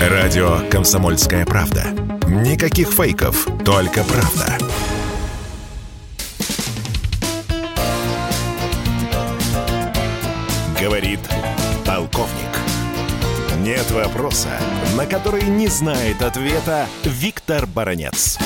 Радио «Комсомольская правда». Никаких фейков, только правда. Говорит полковник. Нет вопроса, на который не знает ответа Виктор Баранец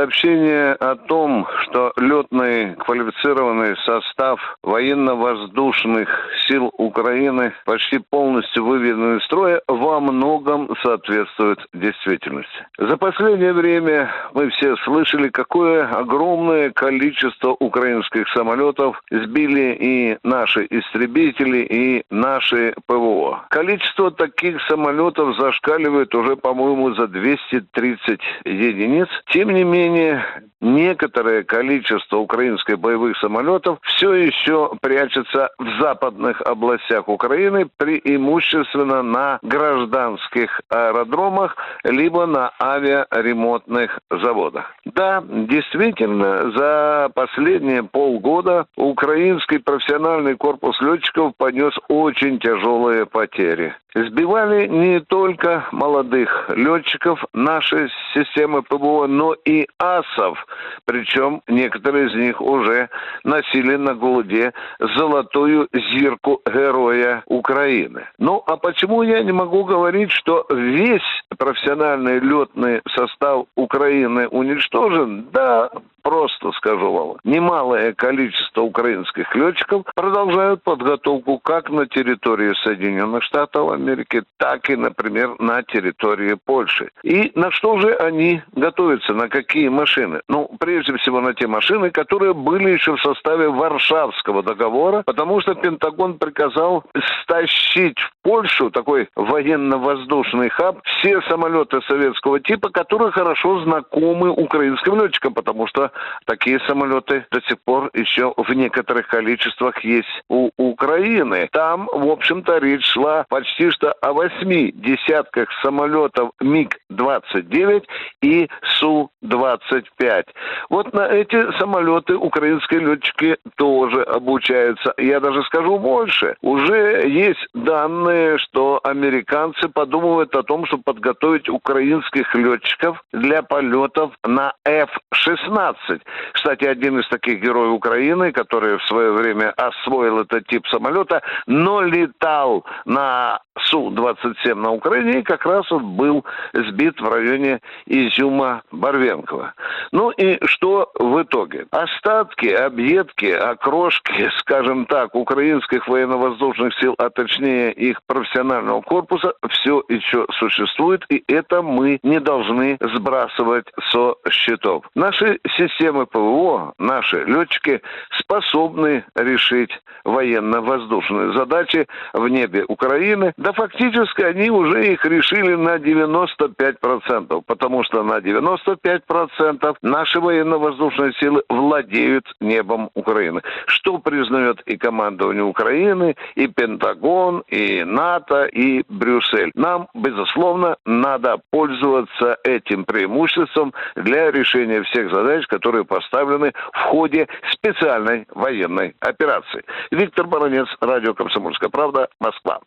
сообщение о том, что летный квалифицированный состав военно-воздушных сил Украины почти полностью выведен из строя, во многом соответствует действительности. За последнее время мы все слышали, какое огромное количество украинских самолетов сбили и наши истребители, и наши ПВО. Количество таких самолетов зашкаливает уже, по-моему, за 230 единиц. Тем не менее, менее, некоторое количество украинских боевых самолетов все еще прячется в западных областях Украины, преимущественно на гражданских аэродромах, либо на авиаремонтных заводах. Да, действительно, за последние полгода украинский профессиональный корпус летчиков понес очень тяжелые потери. Сбивали не только молодых летчиков нашей системы ПВО, но и асов. Причем некоторые из них уже носили на груди золотую зирку героя Украины. Ну, а почему я не могу говорить, что весь профессиональный летный состав Украины уничтожен? Да, просто скажу вам, немалое количество украинских летчиков продолжают подготовку как на территории Соединенных Штатов Америки, так и, например, на территории Польши. И на что же они готовятся, на какие машины? Ну, прежде всего на те машины, которые были еще в составе Варшавского договора, потому что Пентагон приказал стащить в Польшу такой военно-воздушный хаб все самолеты советского типа, которые хорошо знакомы украинским летчикам, потому что такие самолеты до сих пор еще в некоторых количествах есть у Украины. Там, в общем-то, речь шла почти что о восьми десятках самолетов МиГ-29 и Су-25. Вот на эти самолеты украинские летчики тоже обучаются. Я даже скажу больше. Уже есть данные, что американцы подумывают о том, чтобы подготовить украинских летчиков для полетов на F-16. Кстати, один из таких героев Украины, который в свое время освоил этот тип самолета, но летал на Су-27 на Украине и как раз вот был сбит в районе Изюма-Барвенкова. Ну и что в итоге? Остатки, объедки, окрошки, скажем так, украинских военно-воздушных сил, а точнее их профессионального корпуса, все еще существует, и это мы не должны сбрасывать со счетов. Наши системы ПВО, наши летчики способны решить военно-воздушные задачи в небе Украины, да фактически они уже их решили на 95%, потому что на 95% наши военно-воздушные силы владеют небом Украины. Что признает и командование Украины, и Пентагон, и НАТО, и Брюссель. Нам, безусловно, надо пользоваться этим преимуществом для решения всех задач, которые поставлены в ходе специальной военной операции. Виктор Баранец, радио «Комсомольская правда», Москва.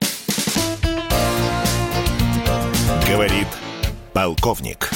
Говорит полковник.